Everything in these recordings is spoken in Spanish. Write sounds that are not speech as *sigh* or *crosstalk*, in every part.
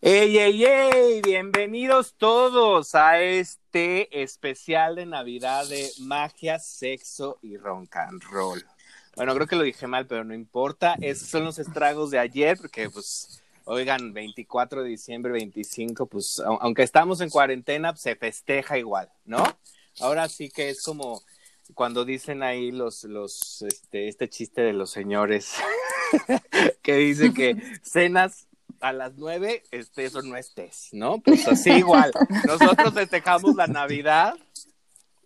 ¡Ey, ey, ey! Bienvenidos todos a este especial de Navidad de magia, sexo y rock and roll. Bueno, creo que lo dije mal, pero no importa. Esos son los estragos de ayer, porque pues, oigan, 24 de diciembre, 25, pues, aunque estamos en cuarentena, se festeja igual, ¿no? Ahora sí que es como cuando dicen ahí los, los, este, este chiste de los señores *laughs* que dice que cenas a las nueve, este, eso no estés, ¿no? Pues así igual. *laughs* Nosotros festejamos la Navidad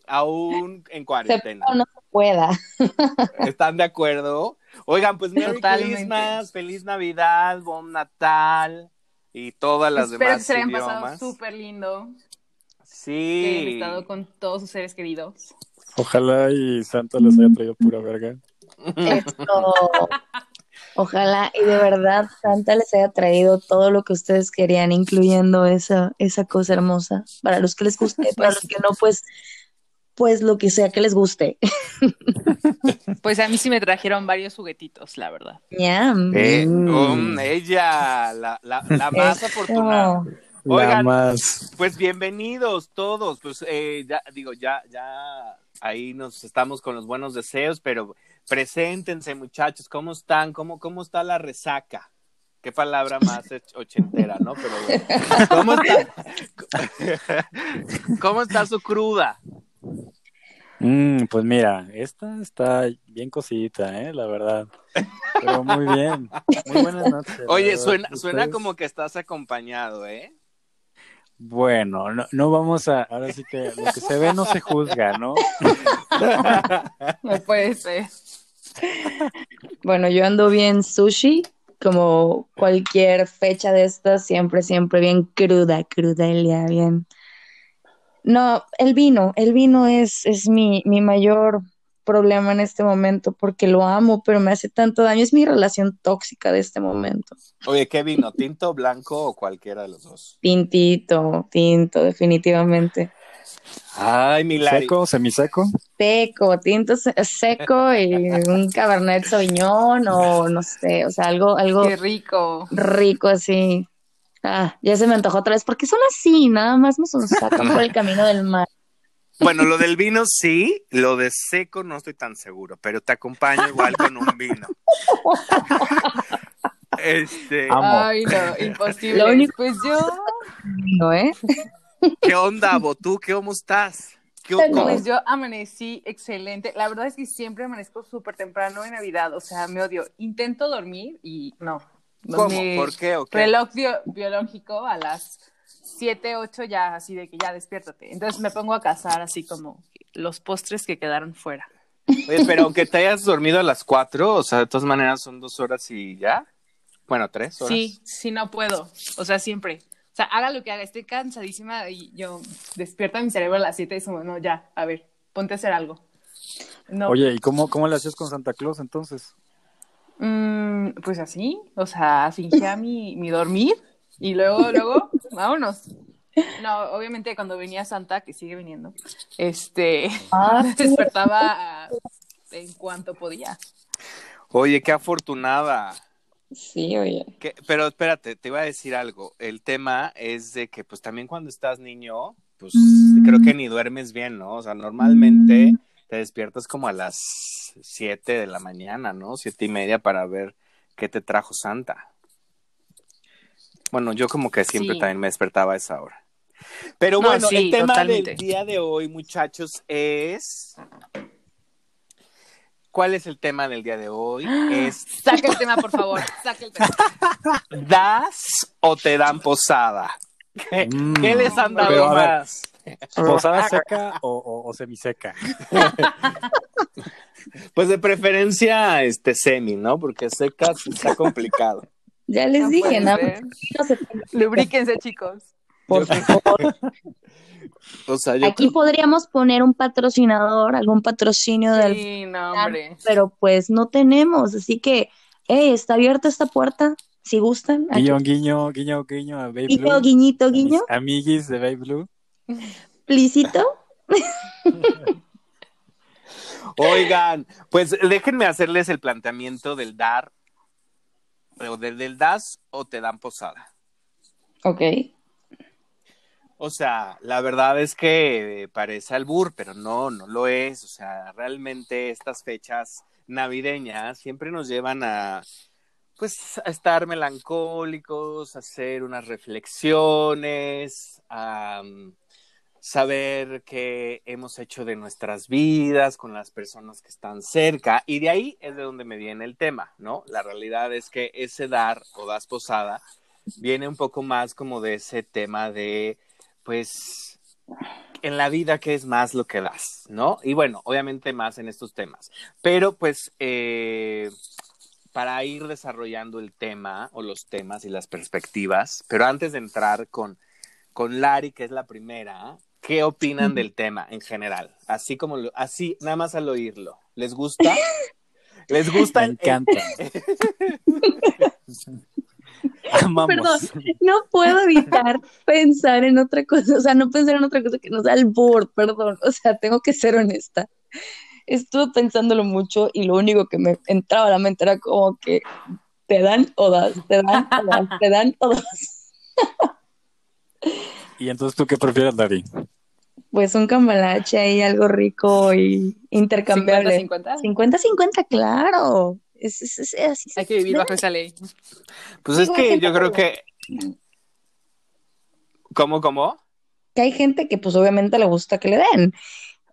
aún en cuarentena. no se pueda. *laughs* ¿Están de acuerdo? Oigan, pues Merry Christmas, feliz Navidad, Bon Natal y todas las Espero demás que se hayan idiomas. pasado súper lindo. Sí. Que hayan estado con todos sus seres queridos. Ojalá y Santa les haya traído pura verga. Esto. *laughs* Ojalá y de verdad Santa les haya traído todo lo que ustedes querían, incluyendo esa, esa cosa hermosa. Para los que les guste, *laughs* para los que no, pues, pues lo que sea que les guste. *laughs* Pues a mí sí me trajeron varios juguetitos, la verdad. Ñam. Eh, Mm. um, ella, la, la, la más afortunada. La Oigan, más. Pues bienvenidos todos. Pues eh, ya digo, ya, ya ahí nos estamos con los buenos deseos, pero preséntense, muchachos, ¿cómo están? ¿Cómo, cómo está la resaca? Qué palabra más och- ochentera, ¿no? Pero bueno. ¿cómo está? *laughs* ¿Cómo está su cruda? Mm, pues mira, esta está bien cosidita, ¿eh? La verdad. Pero muy bien. Muy buenas noches. Oye, suena, suena como que estás acompañado, ¿eh? Bueno, no, no vamos a. Ahora sí que lo que se ve no se juzga, ¿no? No puede ser. Bueno, yo ando bien sushi, como cualquier fecha de estas, siempre, siempre bien cruda, cruda, Elia, bien. No, el vino, el vino es, es mi, mi mayor problema en este momento porque lo amo, pero me hace tanto daño. Es mi relación tóxica de este momento. Oye, ¿qué vino? ¿Tinto, blanco o cualquiera de los dos? Tintito, tinto, definitivamente. Ay, Milari. Seco, semiseco. Seco, tinto se- seco y un cabernet sauvignon o no sé, o sea, algo, algo Qué rico. rico así. Ah, ya se me antojó otra vez, porque son así, nada más nos sacan por el camino del mar. Bueno, lo del vino sí, lo de seco no estoy tan seguro, pero te acompaño igual con un vino. Este, Amo. Ay, no, imposible. Lo único- Pues yo, ¿No, eh? ¿qué onda, Bo? ¿Tú cómo estás? ¿Qué, pues yo amanecí excelente. La verdad es que siempre amanezco súper temprano en Navidad. O sea, me odio. Intento dormir y no. ¿Cómo? Mi ¿Por qué o qué? Reloj bio- biológico a las 7, 8 ya así de que ya despiértate. Entonces me pongo a cazar así como los postres que quedaron fuera. Oye, pero aunque te hayas dormido a las cuatro, o sea, de todas maneras son dos horas y ya. Bueno, tres horas. Sí, sí, no puedo. O sea, siempre. O sea, haga lo que haga, estoy cansadísima y yo despierto mi cerebro a las 7 y es como, no, ya, a ver, ponte a hacer algo. No, Oye, ¿y cómo, cómo le hacías con Santa Claus entonces? mm, pues así, o sea, fingía mi, mi dormir y luego, luego, vámonos. No, obviamente cuando venía Santa, que sigue viniendo, este, Ah, *laughs* despertaba en cuanto podía. Oye, qué afortunada. sí, oye. Que- pero espérate, te iba a decir algo. El tema es de que, pues también cuando estás niño, pues creo que ni duermes bien, ¿no? O sea, normalmente te despiertas como a las siete de la mañana, ¿no? Siete y media para ver qué te trajo Santa. Bueno, yo como que siempre Sí. también me despertaba a esa hora. Pero No, bueno, sí, el tema totalmente. del día de hoy, muchachos, es... ¿Cuál es el tema del día de hoy? Es *gasps* Saca el tema, por favor, saca el tema. *laughs* ¿Das o te dan posada? ¿Qué, Mm. qué les han dado Pero, a ver. más? ¿Posada seca o, o, o semiseca? *laughs* Pues de preferencia este semi, ¿no? Porque secas está complicado. Ya les No dije, nada más, no se- Lubríquense, chicos. por favor. O sea, yo Aquí podríamos poner un patrocinador, algún patrocinio del Sí, no, hombre. pero pues no tenemos, así que, hey, está abierta esta puerta, si gustan. Aquí. Guiño, guiño, guiño, guiño a Baby Guiño, Blue. guiñito, a guiño, Amiguis de Baby Blue. plisito. *laughs* Oigan, pues déjenme hacerles el planteamiento del dar, o del, das o te dan posada. Ok. O sea, la verdad es que parece albur, pero no, no lo es. O sea, realmente estas fechas navideñas siempre nos llevan a, pues, a estar melancólicos, a hacer unas reflexiones, a mm, saber qué hemos hecho de nuestras vidas con las personas que están cerca. Y de ahí es de donde me viene el tema, ¿no? La realidad es que ese dar o das posada viene un poco más como de ese tema de pues en la vida qué es más lo que das, ¿no? Y bueno, obviamente más en estos temas. Pero pues eh, para ir desarrollando el tema o los temas y las perspectivas, pero antes de entrar con, con Lari, que es la primera, ¿qué opinan del tema en general? Así como, lo, así, nada más al oírlo. ¿Les gusta? *laughs* ¿Les gusta? Me encanta. *laughs* Amamos. Perdón, no puedo evitar pensar en otra cosa, o sea, no pensar en otra cosa que no sea el board, perdón, o sea, tengo que ser honesta. Estuve pensándolo mucho y lo único que me entraba a la mente era como que te dan o das, te dan o das, te dan o das. *laughs* ¿Y entonces tú qué prefieres, Dari? Pues un cambalache ahí, algo rico y intercambiable. 50-50. 50-50, claro. Es, es, es, así Hay que vivir bajo esa ley. Pues es que yo creo que... ¿Cómo, cómo? que hay gente que pues obviamente le gusta que le den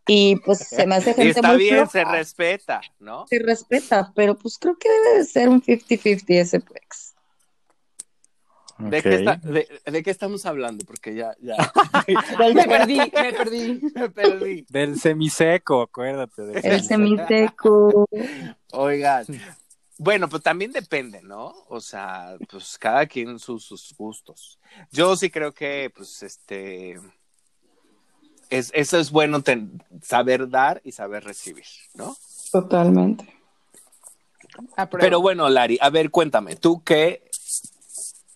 y pues se me hace *laughs* gente Está muy bien, floja, se respeta, ¿no? se respeta, pero pues creo que debe de ser un 50-50 ese ¿De, qué está- de, de qué estamos hablando? Porque ya, ya *laughs* Me perdí, me perdí. *laughs* me perdí. Del semiseco, acuérdate. Del El semiseco. semiseco. Oigan, bueno, pues también depende, ¿no? O sea, pues cada quien sus, sus gustos. Yo sí creo que, pues, este, es, eso es bueno ten- saber dar y saber recibir, ¿no? Totalmente. Pero bueno, Lari, a ver, cuéntame, ¿tú qué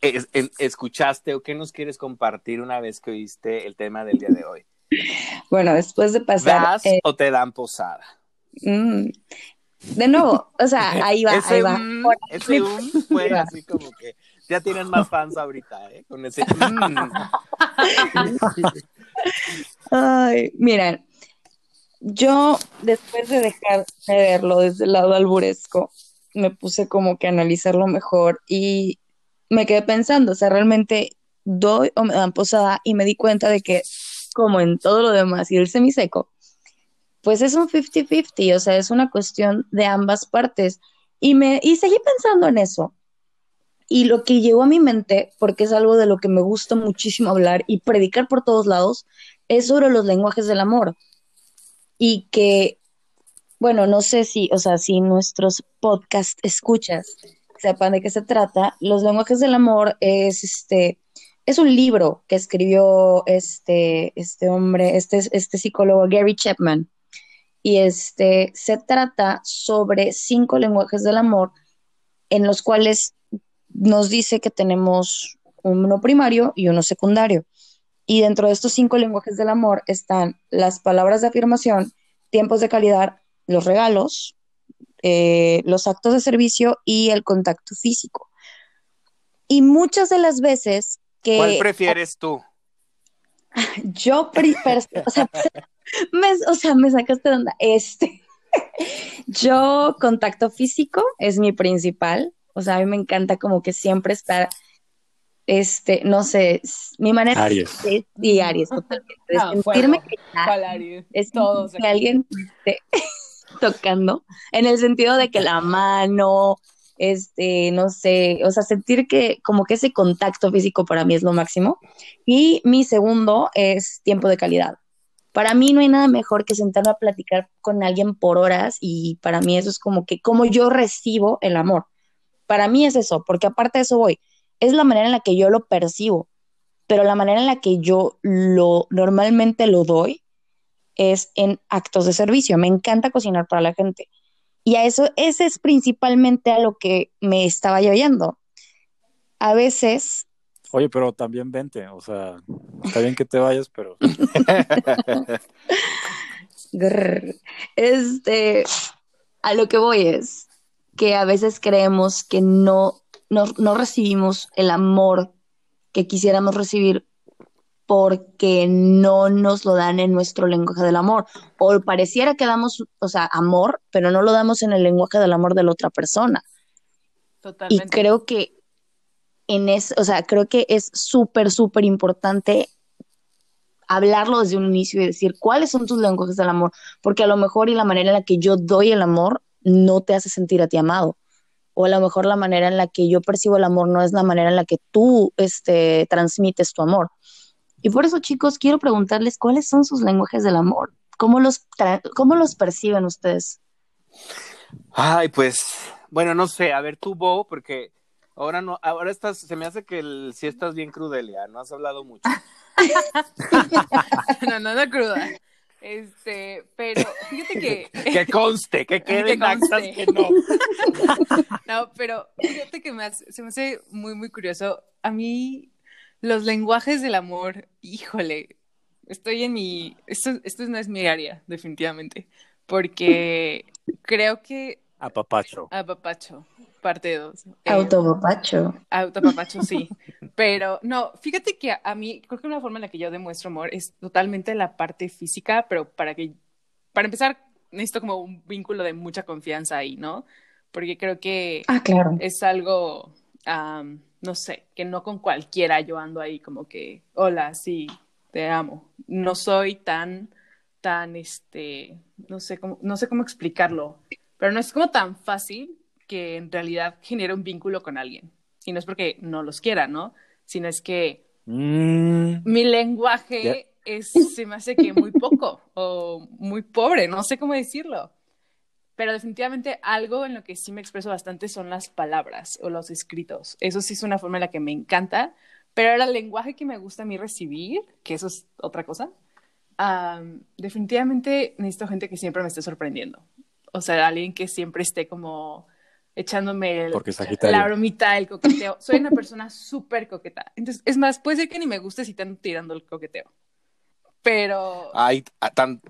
es- escuchaste o qué nos quieres compartir una vez que oíste el tema del día de hoy? Bueno, después de pasar, ¿Das eh, o te dan posada? mm, de nuevo, o sea, *laughs* ahí va, ese ahí va. ese mm fue va. *laughs* así como que ya tienen más fans ahorita, ¿eh? Con ese mm. *laughs* Ay, miren, yo después de dejar de verlo desde el lado alburesco, me puse como que a analizarlo mejor y me quedé pensando, o sea, realmente doy o me dan posada y me di cuenta de que, como en todo lo demás y el semiseco, pues es un 50-50, o sea, es una cuestión de ambas partes. Y, me, y seguí pensando en eso. Y lo que llegó a mi mente, porque es algo de lo que me gusta muchísimo hablar y predicar por todos lados, es sobre los lenguajes del amor. Y que, bueno, no sé si, o sea, si nuestros podcast escuchas sepan de qué se trata. Los lenguajes del amor es este, es un libro que escribió este, este hombre, este, este psicólogo Gary Chapman. Y este se trata sobre cinco lenguajes del amor en los cuales nos dice que tenemos uno primario y uno secundario. Y dentro de estos cinco lenguajes del amor están las palabras de afirmación, tiempos de calidad, los regalos, eh, los actos de servicio y el contacto físico. Y muchas de las veces que ¿Cuál prefieres tú? *laughs* yo, o, sea, *laughs* me, o sea, me sacaste de onda. Este, *laughs* yo contacto físico es mi principal. O sea, a mí me encanta como que siempre estar, este, no sé, mi manera Aries. de, y Aries, totalmente, de Ah, sentirme fuego. que ya ¿Cuál Aries? es Todos que alguien *laughs* tocando, en el sentido de que la mano, este, no sé, o sea, sentir que como que ese contacto físico para mí es lo máximo. Y mi segundo es tiempo de calidad. Para mí no hay nada mejor que sentarme a platicar con alguien por horas y para mí eso es como que como yo recibo el amor. Para mí es eso, porque aparte de eso voy, es la manera en la que yo lo percibo, pero la manera en la que yo lo normalmente lo doy es en actos de servicio. Me encanta cocinar para la gente. Y a eso, ese es principalmente a lo que me estaba llevando. A veces, Oye, pero también vente, o sea, está bien que te vayas, pero *laughs* este, a lo que voy es que a veces creemos que no, no, no recibimos el amor que quisiéramos recibir porque no nos lo dan en nuestro lenguaje del amor. O pareciera que damos, o sea, amor, pero no lo damos en el lenguaje del amor de la otra persona. Totalmente. Y creo que en eso, o sea, creo que es súper, súper importante hablarlo desde un inicio y decir cuáles son tus lenguajes del amor, porque a lo mejor y la manera en la que yo doy el amor no te hace sentir a ti amado, o a lo mejor la manera en la que yo percibo el amor no es la manera en la que tú este, transmites tu amor. Y por eso, chicos, quiero preguntarles cuáles son sus lenguajes del amor, cómo los, cómo los perciben ustedes. Ay, pues, bueno, no sé, a ver tú, Bo, porque ahora no, ahora estás, se me hace que el, si estás bien crudelia, no has hablado mucho. *laughs* no, no, no cruda. Este, pero fíjate que. *laughs* que conste, que quede en actas que no. *laughs* no, pero fíjate que me hace, se me hace muy, muy curioso. A mí, los lenguajes del amor, híjole, estoy en mi. Esto, esto no es mi área, definitivamente. Porque creo que. Apapacho. Apapacho parte 2. Eh, autopapacho. Autopapacho, sí. pero no, fíjate que a, mí, creo que una forma en la que yo demuestro amor es totalmente la parte física, pero para que, para empezar, necesito como un vínculo de mucha confianza ahí, ¿no? Porque creo que ah, claro. es algo, no sé, que no con cualquiera yo ando ahí como que, hola, sí, te amo. No soy tan, tan, este, no sé cómo, no sé cómo explicarlo, pero no es como tan fácil que en realidad genera un vínculo con alguien. Y no es porque no los quiera, ¿no? Sino es que mm. mi lenguaje es, se me hace que muy poco o muy pobre, no sé cómo decirlo. Pero definitivamente algo en lo que sí me expreso bastante son las palabras o los escritos. Eso sí es una forma en la que me encanta. Pero ahora el lenguaje que me gusta a mí recibir, que eso es otra cosa, definitivamente necesito gente que siempre me esté sorprendiendo. O sea, alguien que siempre esté como echándome el, la bromita, el coqueteo. Soy una persona súper coqueta. Entonces, es más, puede ser que ni me guste si están tirando el coqueteo. Pero. Ay, tan.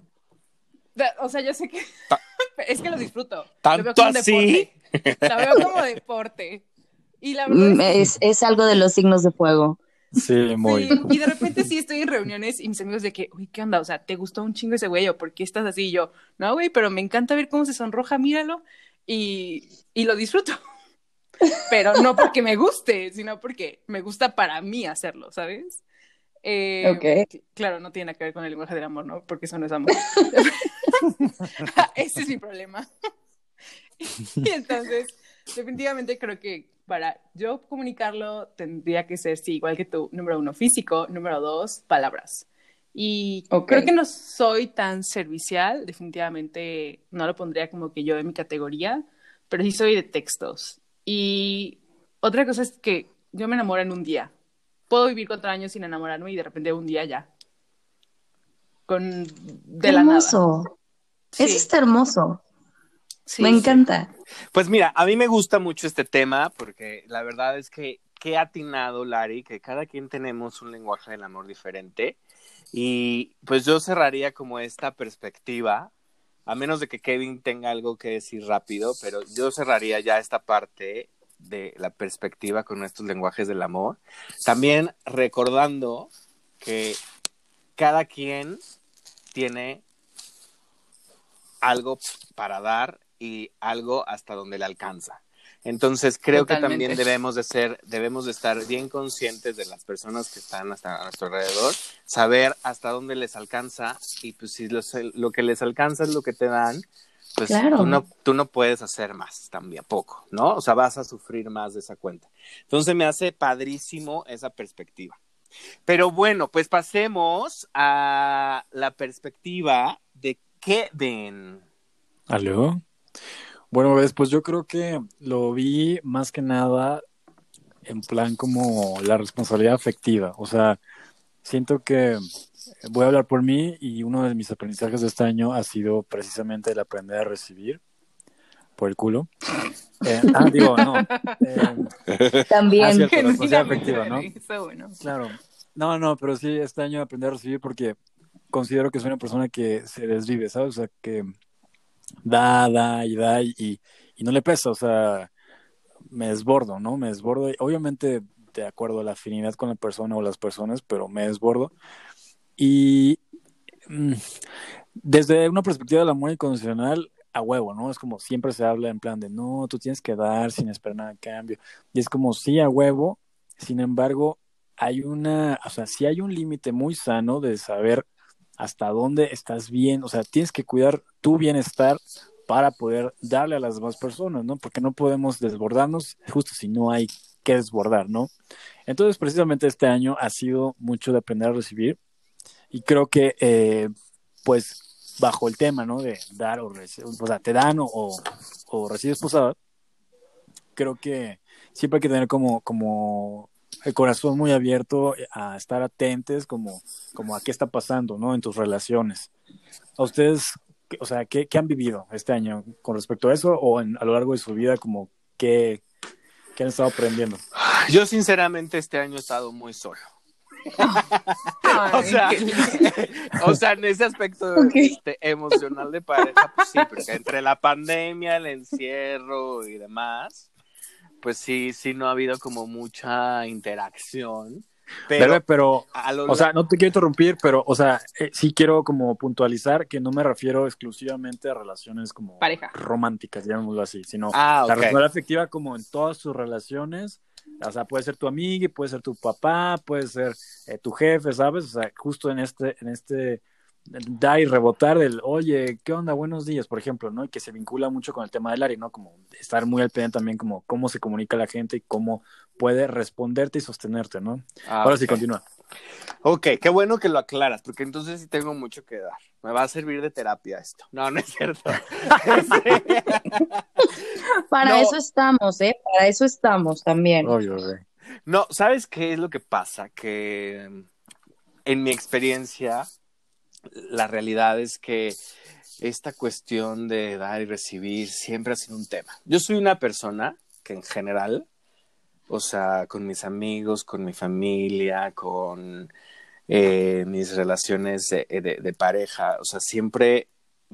O sea, yo sé que. *laughs* es que lo disfruto. Tanto lo veo como así. Deporte. Lo veo como deporte. Y la verdad mm, es, es, algo de los signos de fuego. Sí, muy. y de repente sí estoy en reuniones y mis amigos de que, uy, ¿qué onda? O sea, ¿te gustó un chingo ese güey o por qué estás así? Y yo, no, güey, pero me encanta ver cómo se sonroja, míralo y, y lo disfruto. *laughs* Pero no porque me guste, sino porque me gusta para mí hacerlo, ¿sabes? Eh, Claro, no tiene que ver con el lenguaje del amor, ¿no? Porque eso no es amor. *laughs* *laughs* Ese es mi problema. *laughs* y entonces, definitivamente creo que para yo comunicarlo tendría que ser, sí, igual que tú, número uno, físico, número dos, palabras. Y creo que no soy tan servicial, definitivamente no lo pondría como que yo en mi categoría, pero sí soy de textos. Y otra cosa es que yo me enamoro en un día. Puedo vivir cuatro años sin enamorarme y de repente un día ya. Con de la hermoso. nada. Eso está hermoso. me encanta. Pues mira, a mí me gusta mucho este tema porque la verdad es que qué atinado, Lari, que cada quien tenemos un lenguaje del amor diferente y pues yo cerraría como esta perspectiva, a menos de que Kevin tenga algo que decir rápido, pero yo cerraría ya esta parte de la perspectiva con estos lenguajes del amor. También recordando que cada quien tiene algo para dar y algo hasta donde le alcanza. Entonces creo que también debemos de ser, debemos de estar bien conscientes de las personas que están hasta a nuestro alrededor, saber hasta dónde les alcanza y pues si lo que les alcanza es lo que te dan, pues tú, no, tú no puedes hacer más también, poco, ¿no? O sea, vas a sufrir más de esa cuenta. Entonces me hace padrísimo esa perspectiva. Pero bueno, pues pasemos a la perspectiva de Kevin. ¿Aló? Bueno, pues yo creo que lo vi más que nada en plan como la responsabilidad afectiva. O sea, siento que voy a hablar por mí y uno de mis aprendizajes de este año ha sido precisamente el aprender a recibir por el culo. Eh, ah, *laughs* digo, no. Eh, También. Ah, responsabilidad *laughs* afectiva, ¿no? Claro. No, no, pero sí, este año aprender a recibir porque considero que soy una persona que se desvive, ¿sabes? O sea, que da, da y da y, no le pesa, o sea, me desbordo, ¿no? Me desbordo. Obviamente de acuerdo a la afinidad con la persona o las personas, pero me desbordo. Y mm, desde una perspectiva del amor incondicional, a huevo, ¿no? Es como siempre se habla en plan de, no, tú tienes que dar sin esperar nada a cambio. Y es como, sí, a huevo, sin embargo, hay una, o sea, sí hay un límite muy sano de saber hasta dónde estás bien, o sea, tienes que cuidar tu bienestar para poder darle a las demás personas, ¿no? Porque no podemos desbordarnos justo si no hay que desbordar, ¿no? Entonces, precisamente este año ha sido mucho de aprender a recibir y creo que, eh, pues, bajo el tema, ¿no? De dar o recibir, o sea, te dan o, o recibes posada, creo que siempre hay que tener como, como el corazón muy abierto a estar atentos como, como a qué está pasando, ¿no? En tus relaciones. ¿A ustedes, o sea, qué, qué han vivido este año con respecto a eso o en, a lo largo de su vida, como qué, qué han estado aprendiendo? Yo sinceramente este año he estado muy solo. *laughs* o, sea, *laughs* o sea, en ese aspecto Ok. este, emocional de pareja, pues sí, porque entre la pandemia, el encierro y demás, pues sí, sí no ha habido como mucha interacción. Pero, pero, lo o sea, no te quiero interrumpir, pero, o sea, eh, sí quiero como puntualizar que no me refiero exclusivamente a relaciones como Pareja. románticas, llamémoslo así, sino Ah, la responsabilidad afectiva como en todas sus relaciones, o sea, puede ser tu amiga, puede ser tu papá, puede ser eh, tu jefe, ¿sabes? O sea, justo en este, en este dar y rebotar del, oye, ¿qué onda? Buenos días, por ejemplo, ¿no? Y que se vincula mucho con el tema del área, ¿no? Como estar muy al pendiente también como cómo se comunica la gente y cómo puede responderte y sostenerte, ¿no? Ah, Ahora sí, continúa. Ok, qué bueno que lo aclaras, porque entonces sí tengo mucho que dar. Me va a servir de terapia esto. No, no es cierto. *laughs* Para No. eso estamos, ¿eh? Para eso estamos también. Obvio. No, ¿sabes qué es lo que pasa? Que mm, en mi experiencia, la realidad es que esta cuestión de dar y recibir siempre ha sido un tema. Yo soy una persona que en general, o sea, con mis amigos, con mi familia, con eh, mis relaciones de, de- de pareja, o sea, siempre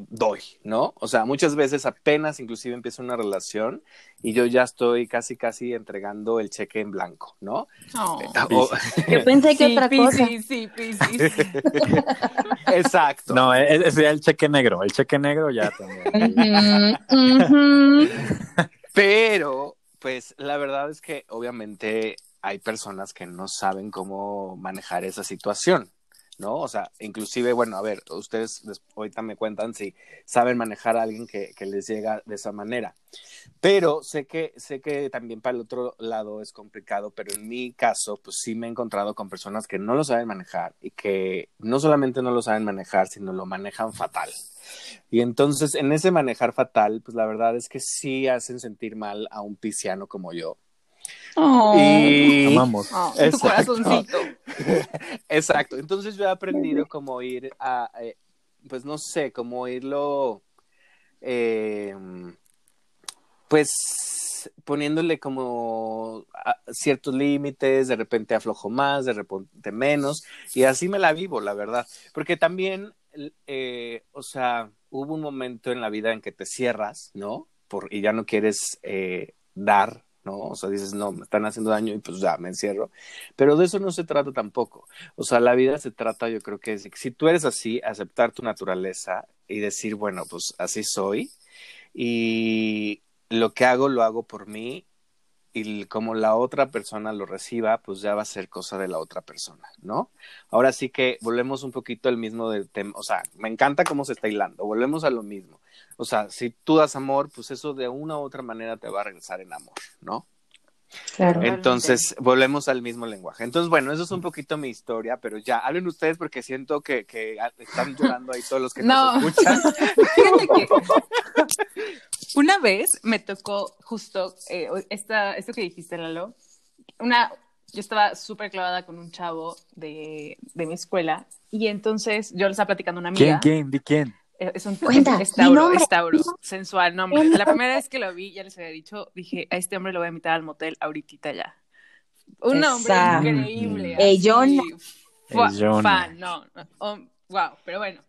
doy, ¿no? O sea, muchas veces apenas inclusive empiezo una relación y yo ya estoy casi, casi entregando el cheque en blanco, ¿no? Oh. O- *laughs* Yo pensé que Sí, otra cosa. Piscis, sí, Piscis. *laughs* exacto. No, e- ese sería el cheque negro. El cheque negro ya también. *laughs* Pero, pues la verdad es que obviamente hay personas que no saben cómo manejar esa situación, ¿no? O sea, inclusive, bueno, a ver, ustedes des- ahorita me cuentan si saben manejar a alguien que, que les llega de esa manera. Pero sé que, sé que también para el otro lado es complicado, pero en mi caso, pues sí me he encontrado con personas que no lo saben manejar y que no solamente no lo saben manejar, sino lo manejan fatal. Y entonces, en ese manejar fatal, pues la verdad es que sí hacen sentir mal a un pisciano como yo. Oh. Y... Amamos. Oh, tu Exacto. corazoncito. *laughs* Exacto. Entonces yo he aprendido como ir a, eh, pues no sé, como irlo, eh, pues poniéndole como a- ciertos límites, de repente aflojo más, de repente menos, y así me la vivo, la verdad. Porque también, eh, o sea, hubo un momento en la vida en que te cierras, ¿no? Por, y ya no quieres eh, dar, ¿no? O sea, dices, no, me están haciendo daño y pues ya me encierro. Pero de eso no se trata tampoco. O sea, la vida se trata, yo creo que es, si tú eres así, aceptar tu naturaleza y decir, bueno, pues así soy y lo que hago lo hago por mí y como la otra persona lo reciba, pues ya va a ser cosa de la otra persona, ¿no? Ahora sí que volvemos un poquito al mismo tema, o sea, me encanta cómo se está hilando, volvemos a lo mismo. O sea, si tú das amor, pues eso de una u otra manera te va a regresar en amor, ¿no? Claro. Entonces, volvemos al mismo lenguaje. Entonces, bueno, eso es un poquito mi historia, pero ya, hablen ustedes porque siento que, que están llorando ahí todos los que No. nos escuchan. *laughs* Fíjate que una vez me tocó justo eh, esta, esto que dijiste, Lalo. Una, yo estaba súper clavada con un chavo de, de mi escuela y entonces yo le estaba platicando a una ¿Quién, amiga. quién, di quién? Eh, Es un Cuenta, es Tauro, nombre. es Tauro, sensual nombre. La primera vez que lo vi, ya les había dicho, dije, a este hombre lo voy a invitar al motel ahorita ya. Un hombre increíble. Mm. Ey, Jonah. fan, no, no, oh, wow, pero bueno.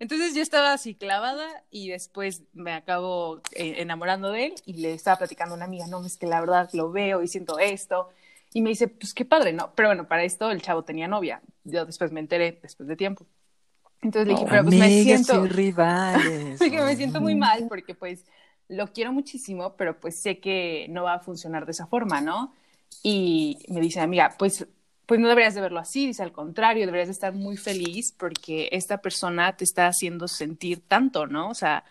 Entonces yo estaba así clavada y después me acabo eh, enamorando de él y le estaba platicando a una amiga, no, es que la verdad lo veo y siento esto. Y me dice, pues qué padre, ¿no? Pero bueno, para esto el chavo tenía novia. Yo después me enteré, después de tiempo. Entonces le dije, pero pues me siento... rivales. *laughs* que me siento muy mal porque pues lo quiero muchísimo, pero pues sé que no va a funcionar de esa forma, ¿no? Y me dice, amiga, pues, pues no deberías de verlo así, dice al contrario, deberías de estar muy feliz porque esta persona te está haciendo sentir tanto, ¿no? O sea,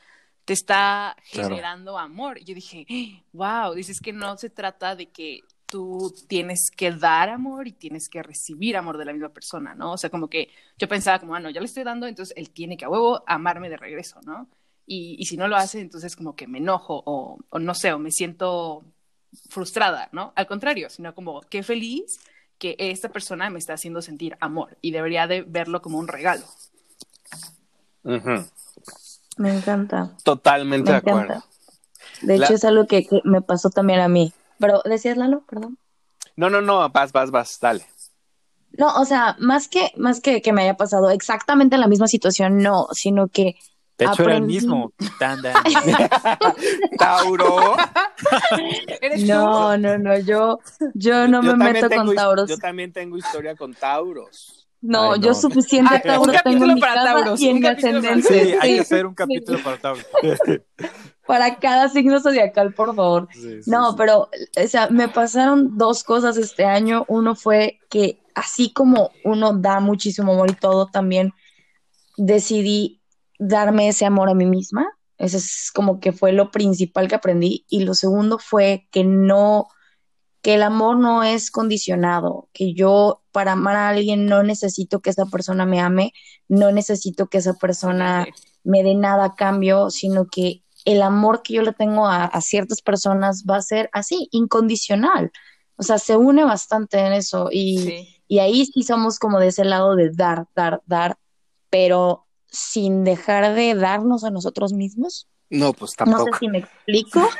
te está generando amor. Y yo dije, wow, dices que no se trata de que tú tienes que dar amor y tienes que recibir amor de la misma persona, ¿no? O sea, como que yo pensaba como, ah, no, ya le estoy dando, entonces él tiene que a huevo amarme de regreso, ¿no? Y, y si no lo hace, entonces como que me enojo o, o, no sé, o me siento frustrada, ¿no? Al contrario, sino como qué feliz que esta persona me está haciendo sentir amor y debería de verlo como un regalo. Me encanta. Totalmente Me de encanta. acuerdo. De La- hecho, es algo que, que me pasó también a mí. Pero, ¿decías, Lalo? Perdón. No, no, no, vas, vas, vas, dale. No, o sea, más que, más que que me haya pasado exactamente la misma situación, no, sino que De hecho, era el mismo. Tan, tan. *laughs* Tauro. No, no, no, yo, yo no me meto tengo con Tauros. Yo también tengo historia con Tauros. No, Ay, yo suficiente Ay, un Tauro tengo en mi para casa Tauros, y en un mi capítulo para ascendente. Sí, hay que hacer un capítulo para Tauro. *laughs* Para cada signo zodiacal, por favor. Sí, sí, No, sí. pero, o sea, me pasaron dos cosas este año. Uno fue que así como uno da muchísimo amor y todo, también decidí darme ese amor a mí misma. Eso es como que fue lo principal que aprendí. Y lo segundo fue que no, que el amor no es condicionado, que yo para amar a alguien no necesito que esa persona me ame, no necesito que esa persona me dé nada a cambio, sino que el amor que yo le tengo a, a ciertas personas va a ser así, incondicional. O sea, se une bastante en eso y, Sí. y ahí sí somos como de ese lado de dar, dar, dar, pero sin dejar de darnos a nosotros mismos. No, pues No sé tampoco. si me explico. *laughs*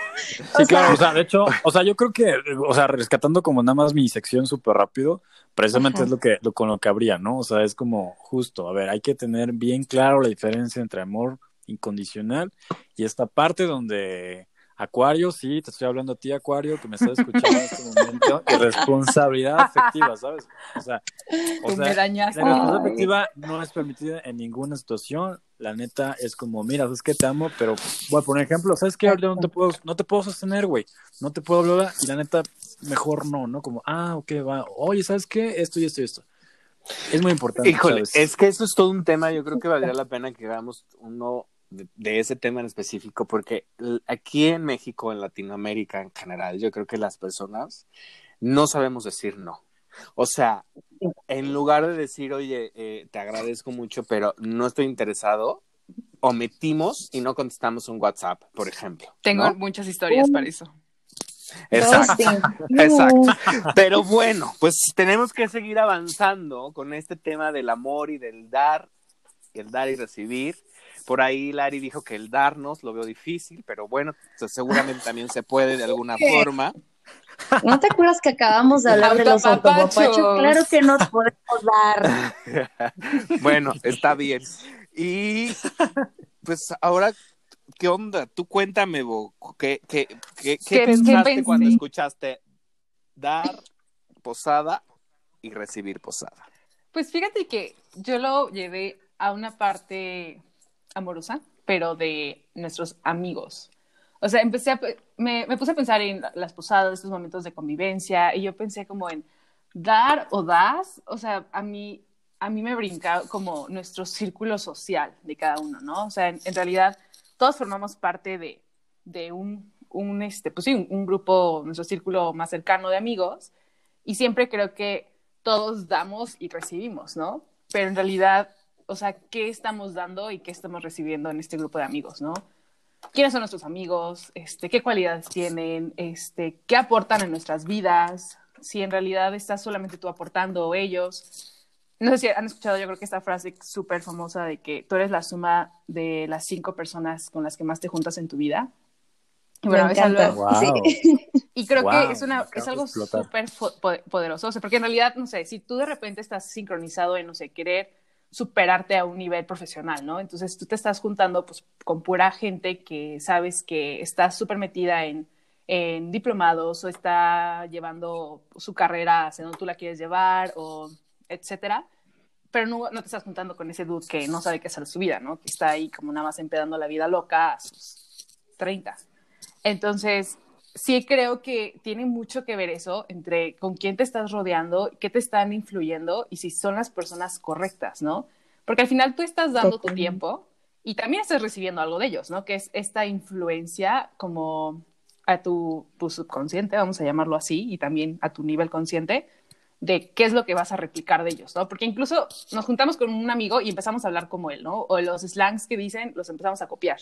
Sí, O claro, sea- o sea, de hecho, o sea, yo creo que, o sea, rescatando como nada más mi sección súper rápido, precisamente Ajá. es lo que, lo, con lo que habría, ¿no? O sea, es como justo, a ver, hay que tener bien claro la diferencia entre amor incondicional y esta parte donde Acuario, sí, te estoy hablando a ti, Acuario, que me estás escuchando en este momento, *laughs* y responsabilidad afectiva, ¿sabes? O sea, o sea, me dañaste. la responsabilidad afectiva no es permitida en ninguna situación. La neta es como, mira, sabes que te amo, pero voy a poner ejemplo, ¿sabes qué? Ahorita no te puedo, no te puedo sostener, güey. No te puedo hablar y la neta, mejor no, ¿no? Como, ah, ok, va. Oye, ¿sabes qué? Esto y esto y esto. Es muy importante. Híjole, ¿sabes? es que eso es todo un tema. Yo creo que valdría la pena que hagamos uno de, de ese tema en específico, porque aquí en México, en Latinoamérica en general, yo creo que las personas no sabemos decir no. O sea, en lugar de decir, oye, eh, te agradezco mucho, pero no estoy interesado, omitimos y no contestamos un WhatsApp, por ejemplo. Tengo ¿no? muchas historias para eso. Exacto. *laughs* Exacto. Pero bueno, pues tenemos que seguir avanzando con este tema del amor y del dar, el dar y recibir. Por ahí Lari dijo que el darnos lo veo difícil, pero bueno, pues seguramente también se puede de alguna forma. ¿No te acuerdas que acabamos de hablar de los Autopapachos. Claro que nos podemos dar. *laughs* bueno, está bien. Y pues ahora, ¿qué onda? Tú cuéntame, Bo, ¿qué, qué, qué, qué ¿Qué- qué pensaste pensé? cuando escuchaste dar posada y recibir posada? Pues fíjate que yo lo llevé a una parte amorosa, pero de nuestros amigos. O sea, empecé a, me, me puse a pensar en las posadas, estos momentos de convivencia, y yo pensé como en dar o das, o sea, a mí, a mí me brinca como nuestro círculo social de cada uno, ¿no? O sea, en, en realidad todos formamos parte de, de un, un, este, pues sí, un, un grupo, nuestro círculo más cercano de amigos, y siempre creo que todos damos y recibimos, ¿no? Pero en realidad, o sea, ¿qué estamos dando y qué estamos recibiendo en este grupo de amigos, ¿no? ¿Quiénes son nuestros amigos? Este, ¿Qué cualidades tienen? Este, ¿Qué aportan en nuestras vidas? Si en realidad estás solamente tú aportando o ellos. No sé si han escuchado, yo creo que esta frase súper famosa de que tú eres la suma de las cinco personas con las que más te juntas en tu vida. Y bueno, Me es encanta. algo- Wow. Sí. *laughs* y creo Wow, que es, una, es algo súper poderoso, o sea, porque en realidad, no sé, si tú de repente estás sincronizado en, no sé, querer superarte a un nivel profesional, ¿no? Entonces tú te estás juntando pues con pura gente que sabes que está súper metida en, diplomados o está llevando su carrera hacia donde tú la quieres llevar o etcétera, pero no, no te estás juntando con ese dude que no sabe qué hacer su vida, ¿no? Que está ahí como nada más empedando la vida loca a sus 30. Entonces, sí creo que tiene mucho que ver eso entre con quién te estás rodeando, qué te están influyendo y si son las personas correctas, ¿no? Porque al final tú estás dando tu tiempo y también estás recibiendo algo de ellos, ¿no? Que es esta influencia como a tu, tu, subconsciente, vamos a llamarlo así, y también a tu nivel consciente, de qué es lo que vas a replicar de ellos, ¿no? Porque incluso nos juntamos con un amigo y empezamos a hablar como él, ¿no? O los slangs que dicen los empezamos a copiar.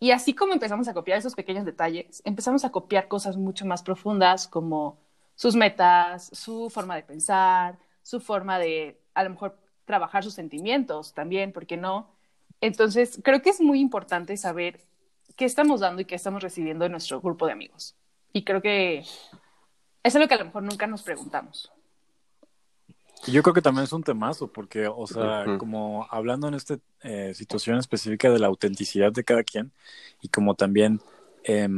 Y así como empezamos a copiar esos pequeños detalles, empezamos a copiar cosas mucho más profundas como sus metas, su forma de pensar, su forma de a lo mejor trabajar sus sentimientos también, ¿por qué no? Entonces, creo que es muy importante saber qué estamos dando y qué estamos recibiendo en nuestro grupo de amigos. Y creo que es lo que a lo mejor nunca nos preguntamos. Yo creo que también es un temazo, porque, o sea, como hablando en esta eh, situación específica de la autenticidad de cada quien, y como también eh,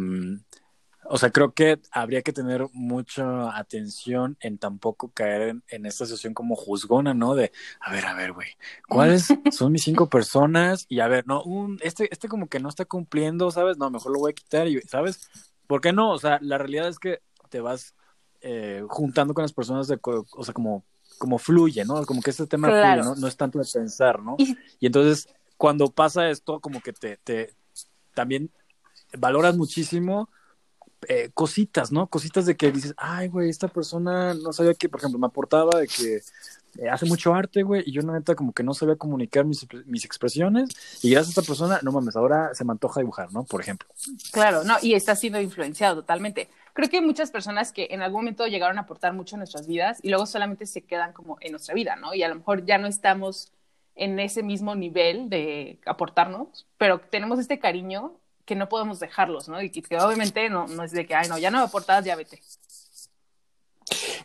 o sea, creo que habría que tener mucha atención en tampoco caer en, esta situación como juzgona, ¿no? De, a ver, a ver, güey, ¿cuáles *laughs* son mis cinco personas? Y a ver, no, un, este, este como que no está cumpliendo, ¿sabes? No, mejor lo voy a quitar, y, ¿sabes? ¿Por qué no? O sea, la realidad es que te vas eh, juntando con las personas de, o sea, como, como fluye, ¿no? Como que este tema fluye, ¿no? No es tanto de pensar, ¿no? Y, y entonces, cuando pasa esto, como que te, te también valoras muchísimo eh, cositas, ¿no? Cositas de que dices, ay, güey, esta persona no sabía que, por ejemplo, me aportaba de que eh, hace mucho arte, güey, y yo neta como que no sabía comunicar mis, mis expresiones, y gracias a esta persona, no mames, ahora se me antoja dibujar, ¿no? Por ejemplo. Claro, no, y está siendo influenciado totalmente. Creo que hay muchas personas que en algún momento llegaron a aportar mucho en nuestras vidas y luego solamente se quedan como en nuestra vida, ¿no? Y a lo mejor ya no estamos en ese mismo nivel de aportarnos, pero tenemos este cariño que no podemos dejarlos, ¿no? Y que, obviamente no, no es de que, ay, no, ya no me aportas, ya vete.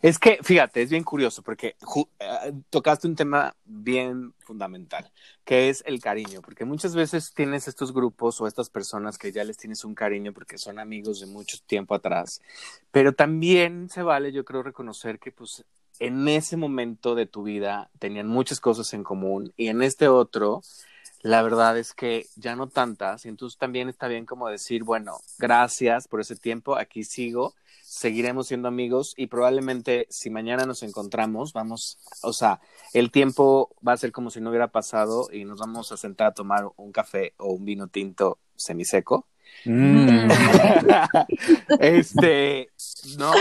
Es que, fíjate, es bien curioso porque eh, tocaste un tema bien fundamental, que es el cariño, porque muchas veces tienes estos grupos o estas personas que ya les tienes un cariño porque son amigos de mucho tiempo atrás, pero también se vale, yo creo, reconocer que pues en ese momento de tu vida tenían muchas cosas en común y en este otro la verdad es que ya no tantas, y entonces también está bien como decir, bueno, gracias por ese tiempo, aquí sigo, seguiremos siendo amigos y probablemente si mañana nos encontramos, vamos, o sea, el tiempo va a ser como si no hubiera pasado y nos vamos a sentar a tomar un café o un vino tinto semiseco. Mm. *laughs* este, no,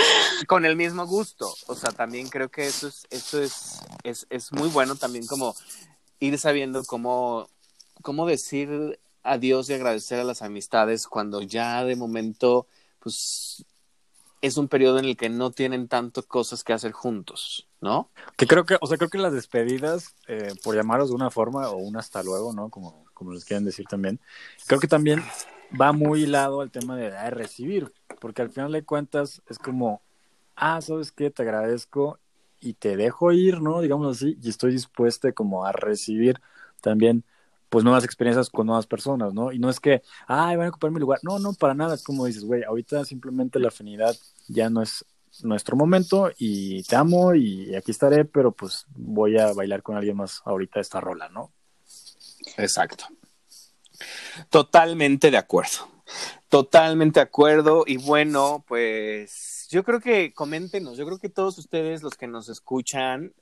con el mismo gusto. O sea, también creo que eso es, eso es, es, es muy bueno también como ir sabiendo cómo cómo decir adiós y agradecer a las amistades cuando ya de momento, pues es un periodo en el que no tienen tanto cosas que hacer juntos, ¿no? Que creo que, o sea, creo que las despedidas, eh, por llamarlos de una forma, o un hasta luego, ¿no? Como, como les quieren decir también, creo que también va muy hilado al tema de, de recibir, porque al final de cuentas es como, ah, ¿sabes qué? Te agradezco y te dejo ir, ¿no? Digamos así, y estoy dispuesta como a recibir también pues nuevas experiencias con nuevas personas, ¿no? Y no es que, ay, van a ocupar mi lugar. No, no, para nada. Es como dices, güey, ahorita simplemente la afinidad ya no es nuestro momento y te amo y aquí estaré, pero pues voy a bailar con alguien más ahorita esta rola, ¿no? Exacto. Totalmente de acuerdo. Totalmente de acuerdo. Y bueno, pues yo creo que coméntenos, yo creo que todos ustedes, los que nos escuchan,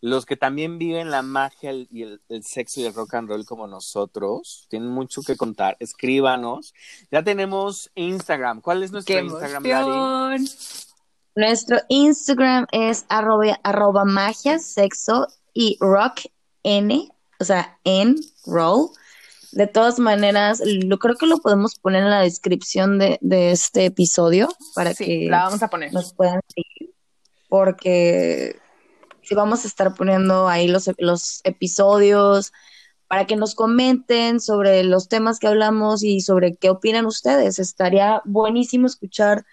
los que también viven la magia y el, sexo y el rock and roll como nosotros, tienen mucho que contar. Escríbanos. Ya tenemos Instagram. ¿Cuál es nuestro Instagram, Dari? Nuestro Instagram es arroba, magia, sexo y rock n, o sea, en roll. De todas maneras, lo creo que lo podemos poner en la descripción de, este episodio para que la vamos a poner. nos puedan seguir. Porque si vamos a estar poniendo ahí los, los episodios para que nos comenten sobre los temas que hablamos y sobre qué opinan ustedes. Estaría buenísimo escuchar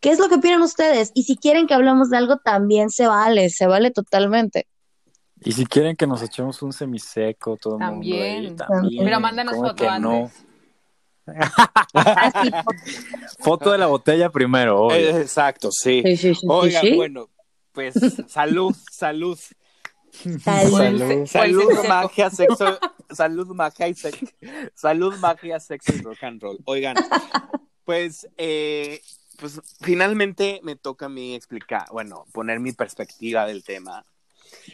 qué es lo que opinan ustedes. Y si quieren que hablamos de algo, también se vale, se vale totalmente. Y si quieren que nos echemos un semiseco, todo el mundo también. Mira, mándanos foto antes. Así, *laughs* Foto de la botella primero, obvio. Eh, exacto, sí. sí, sí, sí, Oigan, sí. bueno, pues salud, salud. Salud. Salud. Magia, sexo, salud, magia y sexo, salud, magia, sexo y rock and roll. Oigan, pues, eh, pues finalmente me toca a mí explicar, bueno, poner mi perspectiva del tema.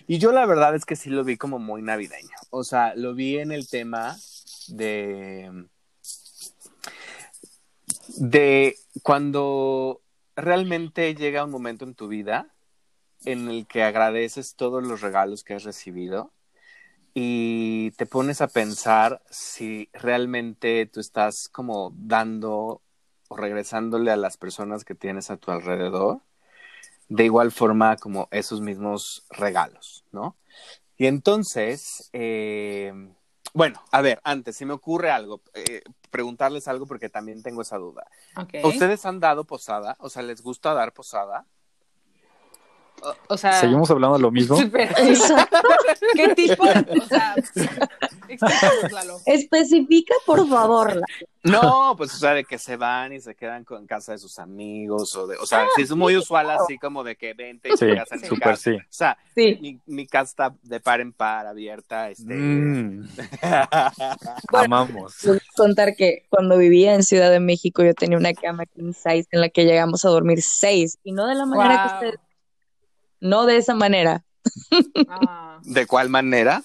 Y yo la verdad es que sí lo vi como muy navideño. O sea, lo vi en el tema de de cuando realmente llega un momento en tu vida en el que agradeces todos los regalos que has recibido y te pones a pensar si realmente tú estás como dando o regresándole a las personas que tienes a tu alrededor de igual forma como esos mismos regalos, ¿no? Y entonces, eh, bueno, a ver, antes, si me ocurre algo, eh, preguntarles algo porque también tengo esa duda. ¿Ustedes han dado posada? O sea, ¿les gusta dar posada? O, o sea, ¿Seguimos hablando de lo mismo? *laughs* *laughs* ¿Qué tipo? O sea. Especifica, por favor. No, pues o sea, de que se van y se quedan con casa de sus amigos, o de, o sea, sí es muy usual así como de que vente y Sí, te casa en mi súper casa. sí. O sea, Sí. mi, mi casa está de par en par abierta, este. Mm, *laughs* amamos. Contar que cuando vivía en Ciudad de México yo tenía una cama king size en la que llegamos a dormir seis y no de la manera Wow. que ustedes, no de esa manera, Ah, ¿De cuál manera?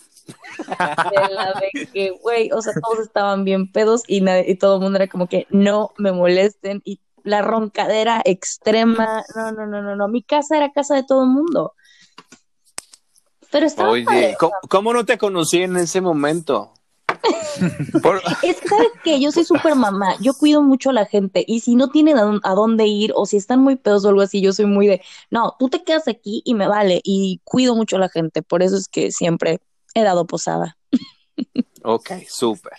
de la de que, güey, o sea, todos estaban bien pedos y, nadie- y todo el mundo era como que no me molesten y la roncadera extrema, no, no, no, no, no, mi casa era casa de todo el mundo. Pero estaba Oye, padre. ¿cómo, cómo no te conocí en ese momento? *laughs* Por- Es que, ¿sabes qué? Yo soy súper mamá, yo cuido mucho a la gente y si no tienen a, a dónde ir o si están muy pedos o algo así, yo soy muy de, no, tú te quedas aquí y me vale y cuido mucho a la gente, por eso es que siempre he dado posada. Ok, súper.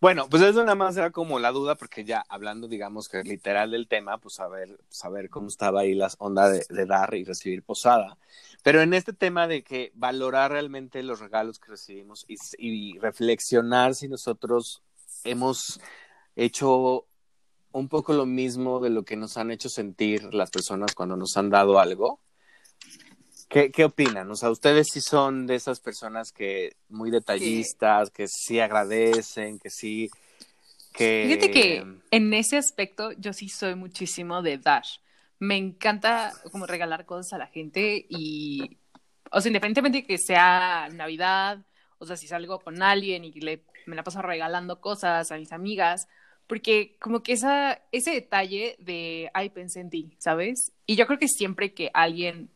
Bueno, pues eso nada más era como la duda, porque ya hablando, digamos que literal del tema, pues saber, saber cómo estaba ahí la onda de, de dar y recibir posada. Pero en este tema de que valorar realmente los regalos que recibimos y, y reflexionar si nosotros hemos hecho un poco lo mismo de lo que nos han hecho sentir las personas cuando nos han dado algo. ¿Qué, ¿Qué opinan? O sea, ustedes sí son de esas personas que muy detallistas, que sí agradecen, que sí, que... Fíjate que en ese aspecto yo sí soy muchísimo de dar. Me encanta como regalar cosas a la gente y, o sea, independientemente de que sea Navidad, o sea, si salgo con alguien y le, me la paso regalando cosas a mis amigas, porque como que esa, ese detalle de, ay, pensé en ti, ¿sabes? Y yo creo que siempre que alguien,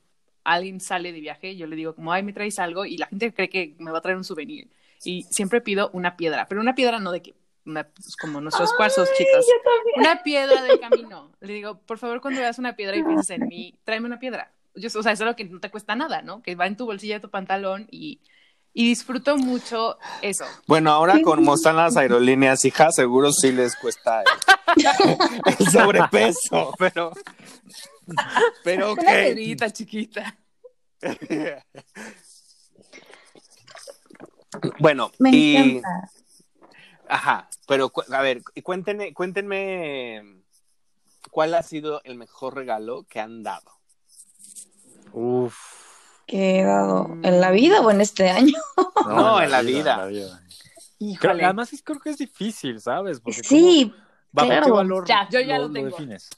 alguien sale de viaje, yo le digo como, ay, me traes algo y la gente cree que me va a traer un souvenir. Y siempre pido una piedra, pero una piedra no de que, una- pues, como nuestros cuarzos, chicos. Una piedra del camino. Le digo, por favor, cuando veas una piedra y pienses en mí, tráeme una piedra. Yo, o sea, es algo que no te cuesta nada, ¿no? Que va en tu bolsilla de tu pantalón y, y disfruto mucho eso. Bueno, ahora como están las aerolíneas, hija, seguro sí les cuesta el, *laughs* el sobrepeso, pero... *laughs* Pero ok. Una piedrita chiquita. *laughs* Bueno, Me y... encanta. Ajá, pero a ver, cuéntenme, cuéntenme cuál ha sido el mejor regalo que han dado. Uf. ¿Qué he dado? ¿En la vida o en este año? *laughs* No, en la vida. la vida. Creo- Híjole. además, es- creo que es difícil, ¿sabes? Porque Sí, ¿cómo- ¿Bajo claro. qué valor Ya, yo ya lo tengo. defines?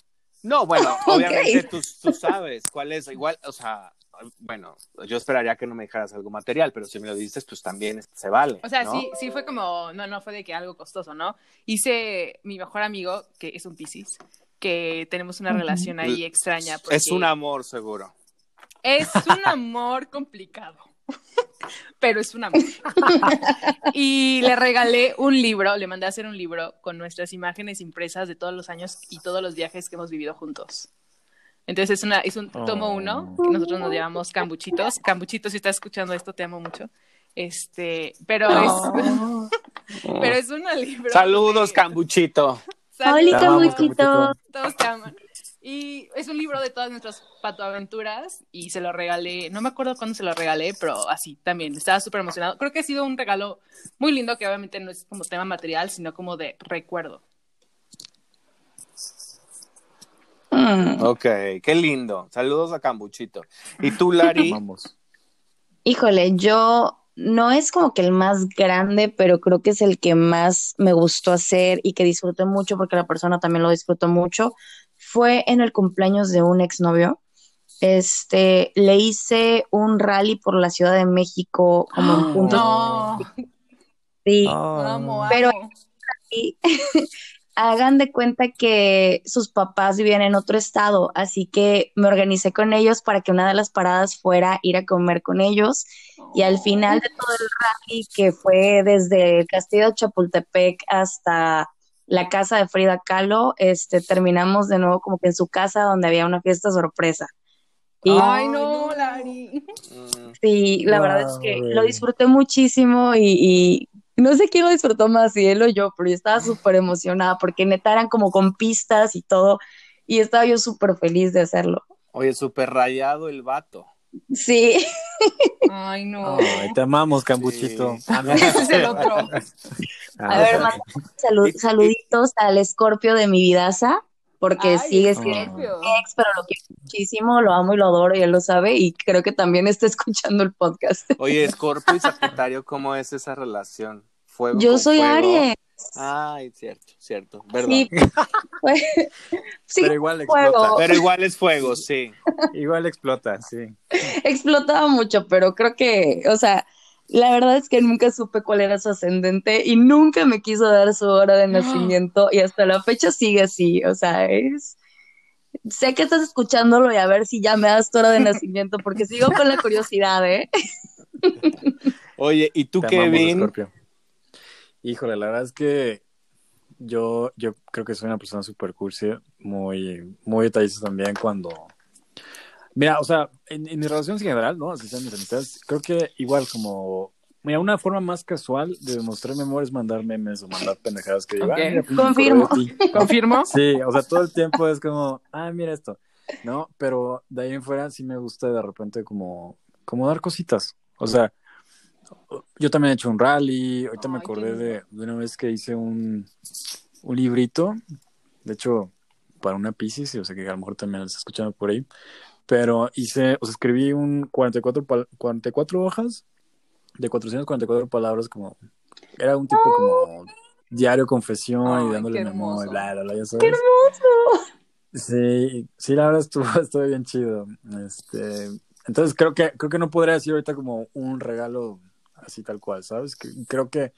No, bueno, *laughs* obviamente tú, tú sabes cuál es, igual, o sea, bueno, yo esperaría que no me dijeras algo material, pero si me lo dices, pues también se vale. O sea, ¿no? sí, sí fue como, no, no fue de que algo costoso, ¿no? Hice mi mejor amigo, que es un Piscis, que tenemos una relación ahí extraña. Porque Es un amor, seguro. Es un amor complicado, *laughs* pero es un amor. *laughs* y le regalé un libro, le mandé a hacer un libro con nuestras imágenes impresas de todos los años y todos los viajes que hemos vivido juntos. Entonces es, una, es un tomo Oh. uno, que nosotros nos llamamos Cambuchitos. Cambuchitos, si estás escuchando esto, te amo mucho. Este, pero es, Oh. *laughs* pero es un libro. Saludos, de- Cambuchito. Saludos. Cambuchito. Todos te aman. Y es un libro de todas nuestras patoaventuras y se lo regalé, no me acuerdo cuándo se lo regalé, pero así también, estaba súper emocionado. Creo que ha sido un regalo muy lindo que obviamente no es como tema material, sino como de recuerdo. Mm. Ok, qué lindo. Saludos a Cambuchito. ¿Y tú, *laughs* Lari? Vamos. Híjole, yo no es como que el más grande, pero creo que es el que más me gustó hacer y que disfruté mucho porque la persona también lo disfrutó mucho. Fue en el cumpleaños de un exnovio. Este, le hice un rally por la Ciudad de México como en puntos. No, Sí, Ah. amo, Pero- amo. *laughs* y hagan de cuenta que sus papás vivían en otro estado, así que me organicé con ellos para que una de las paradas fuera ir a comer con ellos y al final de todo el rally, que fue desde el castillo de Chapultepec hasta la casa de Frida Kahlo, este, terminamos de nuevo como que en su casa donde había una fiesta sorpresa. Y Ay, no. Lari. Mm, sí, la verdad es que lo disfruté muchísimo y, y no sé quién lo disfrutó más, si él o yo, pero yo estaba súper emocionada porque neta eran como con pistas y todo y estaba yo súper feliz de hacerlo. Oye, súper rayado el vato. Sí, Ay, no. Ay, te amamos, Cambuchito. Sí. *laughs* Ese es el otro. a ver, Ah, manda salu- saluditos al escorpio de mi vidaza porque Ay, sigue siendo ex, pero lo quiero muchísimo, lo amo y lo adoro y él lo sabe y creo que también está *laughs* escuchando el podcast. Oye, Scorpio y Sagitario, ¿cómo es esa relación? Fuego Yo soy fuego. Aries. Ay, cierto, cierto, verdad. Sí, fue- *laughs* sí, Pero igual fuego. explota. Pero igual es fuego, sí. *laughs* Igual explota, sí. explotaba mucho, pero creo que, o sea, la verdad es que nunca supe cuál era su ascendente y nunca me quiso dar su hora de *gasps* nacimiento y hasta la fecha sigue así, o sea, es... Sé que estás escuchándolo y a ver si ya me das tu hora de nacimiento porque sigo con la curiosidad, ¿eh? *laughs* Oye, ¿y tú, Te amamos, Kevin? Scorpio. Híjole, la verdad es que yo, yo creo que soy una persona súper cursi, muy, muy detallista también cuando... Mira, o sea, en, en mis relaciones en general, ¿no? Así sean mis amistades, creo que igual como... Mira, una forma más casual de demostrar mi amor es mandar memes o mandar pendejadas que digo, Ok, "Ah, confirmo. correo de ti". ¿Confirmo? Sí, o sea, todo el tiempo es como, ah, mira esto, ¿no? Pero de ahí en fuera sí me gusta de repente como, como dar cositas. O sea, yo también he hecho un rally, ahorita me acordé qué de, de una vez que hice un, un librito, de hecho, para una Pisces, yo sé que a lo mejor también está escuchando por ahí, pero hice, o sea, escribí un 44, pal- 44 hojas de 444 palabras como, era un tipo como diario confesión Ay, y dándole qué hermoso. bla, bla, bla, ya sabes. Sí, sí, la verdad estuvo, *laughs* estuvo bien chido. Este, entonces creo que, creo que no podría decir ahorita como un regalo así tal cual, ¿sabes? Que- Creo que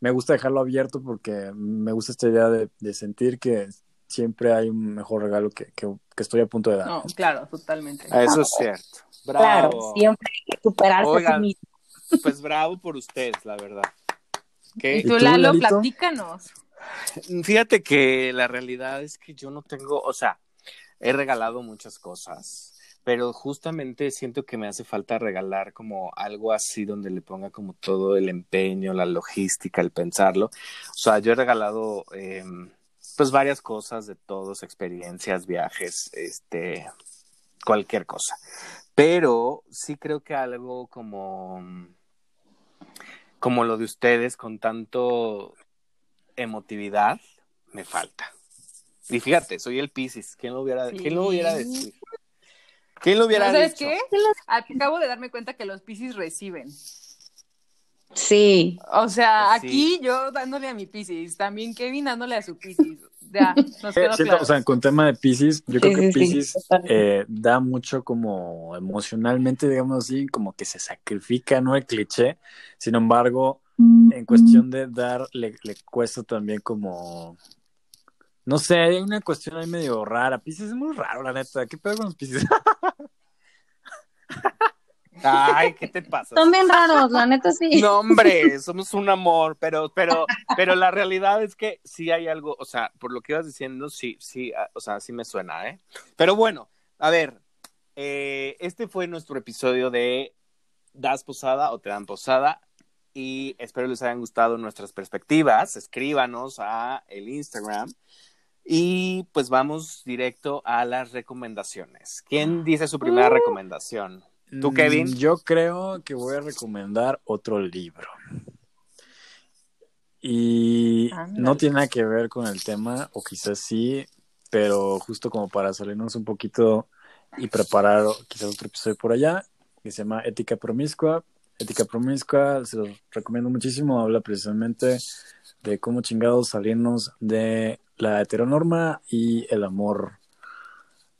me gusta dejarlo abierto porque me gusta esta idea de, de sentir que siempre hay un mejor regalo que, que, que estoy a punto de dar. No, claro, totalmente. Eso es cierto. Bravo. Claro, siempre hay que superarse a Oigan. sí mismo. Pues bravo por ustedes, la verdad. ¿Qué? ¿Y tú, ¿Y tú, Lalo, Lalito? platícanos? Fíjate que la realidad es que yo no tengo, o sea, he regalado muchas cosas, pero justamente siento que me hace falta regalar como algo así donde le ponga como todo el empeño, la logística, el pensarlo. O sea, yo he regalado eh, pues varias cosas de todos, experiencias, viajes, este, cualquier cosa. Pero sí creo que algo como como lo de ustedes con tanto emotividad me falta. Y fíjate, soy el Piscis. ¿Quién lo hubiera, Sí. ¿quién lo hubiera decir? ¿Quién lo hubiera ¿No ¿Sabes dicho? qué? Acabo de darme cuenta que los Piscis reciben. Sí, O sea, Pues sí. aquí yo dándole a mi Piscis, también Kevin dándole a su Piscis. Ya, nos Eh, quedó siento, claro. o sea, con tema de Pisces, yo creo que sí, Pisces eh, da mucho como emocionalmente, digamos así, como que se sacrifica, no el cliché. Sin embargo, en cuestión de dar, le, le cuesta también como. No sé, hay una cuestión ahí medio rara. Pisces es muy raro, la neta. ¿Qué pedo con los Pisces? *laughs* Ay, ¿qué te pasa? son bien raros, la neta sí. No, hombre, somos un amor, pero, pero, pero la realidad es que sí hay algo, o sea, por lo que ibas diciendo, sí, sí, ah, o sea, sí me suena, ¿eh? Pero bueno, a ver, eh, este fue nuestro episodio de Das Posada o Te Dan Posada y espero les hayan gustado nuestras perspectivas, escríbanos a el Instagram y pues vamos directo a las recomendaciones. ¿Quién dice su primera recomendación? ¿Tú, Kevin? Mm, Yo creo que voy a recomendar otro libro. Y Ándale. no tiene nada que ver con el tema, o quizás sí, pero justo como para salirnos un poquito y preparar quizás otro episodio por allá, que se llama Ética Promiscua. Ética Promiscua, se los recomiendo muchísimo, habla precisamente de cómo chingados salirnos de la heteronorma y el amor,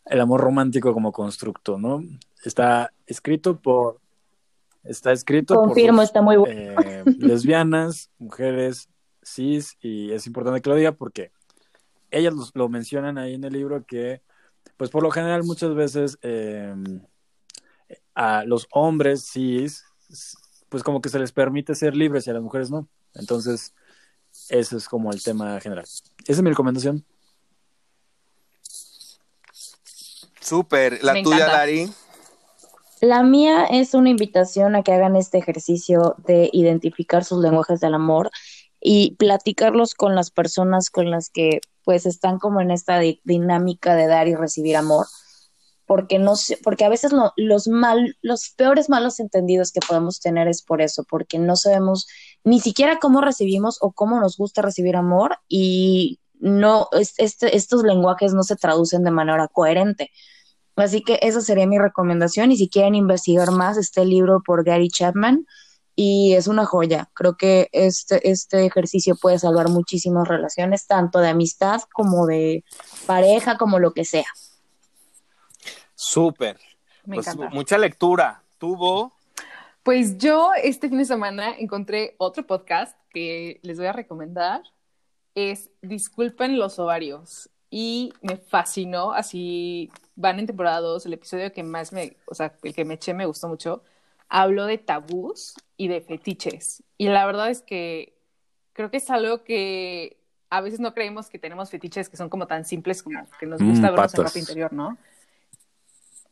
el amor romántico como constructo, ¿no? Está escrito por, está escrito Confirmo, por está muy bueno. eh, lesbianas, mujeres, cis, y es importante que lo diga porque ellas lo, lo mencionan ahí en el libro que, pues por lo general muchas veces eh, a los hombres cis, pues como que se les permite ser libres y a las mujeres no. Entonces, ese es como el tema general. Esa es mi recomendación. Súper. La Me tuya, encanta. Lari. La mía es una invitación a que hagan este ejercicio de identificar sus lenguajes del amor y platicarlos con las personas con las que pues están como en esta di- dinámica de dar y recibir amor, porque no porque a veces lo- los mal, los peores malos entendidos que podemos tener es por eso, porque no sabemos ni siquiera cómo recibimos o cómo nos gusta recibir amor y no es- este- estos lenguajes no se traducen de manera coherente. Así que esa sería mi recomendación y si quieren investigar más, este libro por Gary Chapman y es una joya. Creo que este, este ejercicio puede salvar muchísimas relaciones, tanto de amistad como de pareja, como lo que sea. Súper. Me Pues, encanta. mucha lectura. Tuvo. Pues yo este fin de semana encontré otro podcast que les voy a recomendar. Es Disculpen los ovarios. Y me fascinó, así van en temporada 2, el episodio que más me, o sea, el que me eché me gustó mucho. Habló de tabús y de fetiches. Y la verdad es que creo que es algo que a veces no creemos que tenemos fetiches que son como tan simples como que nos Mm, gusta vernos en ropa interior, ¿no?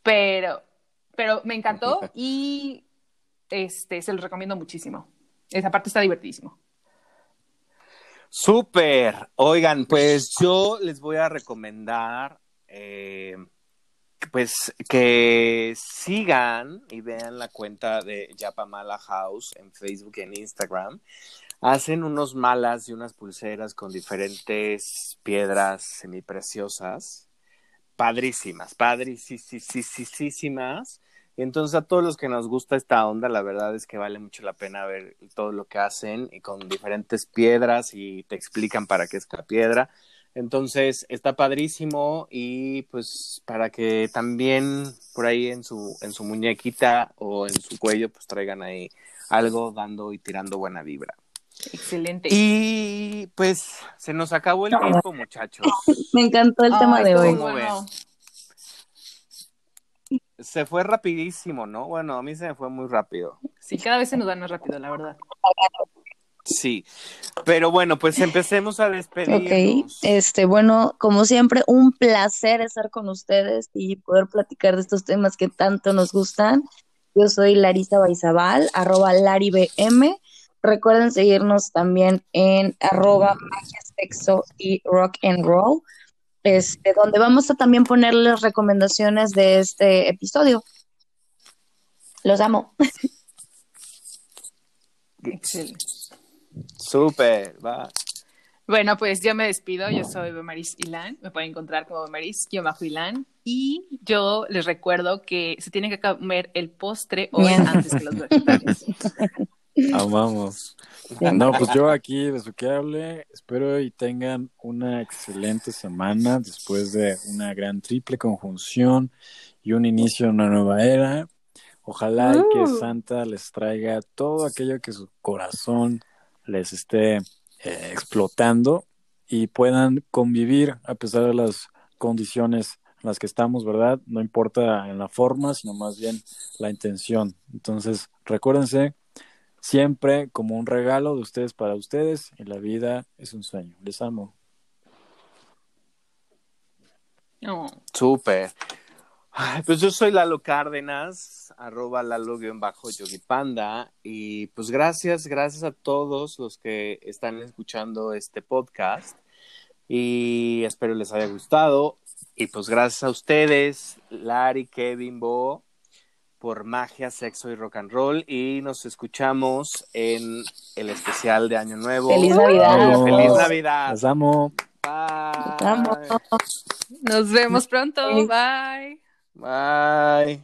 Pero, pero me encantó *laughs* y este, se los recomiendo muchísimo. Esa parte está divertidísimo. Súper. Oigan, pues yo les voy a recomendar, eh, pues que sigan y vean la cuenta de Yapamala House en Facebook y en Instagram. Hacen unos malas y unas pulseras con diferentes piedras semipreciosas, padrísimas, padrísimas. Entonces a todos los que nos gusta esta onda, la verdad es que vale mucho la pena ver todo lo que hacen y con diferentes piedras y te explican para qué es la piedra. Entonces está padrísimo y pues para que también por ahí en su en su muñequita o en su cuello pues traigan ahí algo dando y tirando buena vibra. Excelente. Y pues se nos acabó el tiempo, muchachos. *laughs* Me encantó el Ay, tema de hoy. Se fue rapidísimo, ¿no? Bueno, a mí se me fue muy rápido. Sí, cada vez se nos da más rápido, la verdad. Sí. Pero bueno, pues empecemos a Ok, despedirnos. este, bueno, como siempre, un placer estar con ustedes y poder platicar de estos temas que tanto nos gustan. Yo soy Larisa Baizabal, arroba LariBM. Recuerden seguirnos también en arroba magia, sexo y rock and roll, este, donde vamos a también ponerles recomendaciones de este episodio. Los amo. *laughs* Excelente. Súper, va. Bueno, pues yo me despido. Yo soy Bemaris Ilan. Me pueden encontrar como Bemaris-Ilan. Y yo les recuerdo que se tienen que comer el postre hoy antes que los vegetales. *laughs* Amamos. *laughs* No, pues yo aquí de su que hable, espero y tengan una excelente semana después de una gran triple conjunción y un inicio de una nueva era. Ojalá y que Uh. Santa les traiga todo aquello que su corazón les esté eh, explotando y puedan convivir a pesar de las condiciones en las que estamos, ¿verdad? No importa en la forma, sino más bien la intención. Entonces, recuérdense siempre como un regalo de ustedes para ustedes y la vida es un sueño. Les amo. No. Súper. Ay, Pues yo soy Lalo Cárdenas, arroba Lalo-Yogipanda, y pues gracias, gracias a todos los que están escuchando este podcast, y espero les haya gustado, y pues gracias a ustedes, Lari, Kevin, Bo, por magia, sexo y rock and roll, y nos escuchamos en el especial de Año Nuevo. Feliz Navidad. Feliz. Navidad. Las amo. Bye. amo. Nos vemos pronto. Bye. Bye.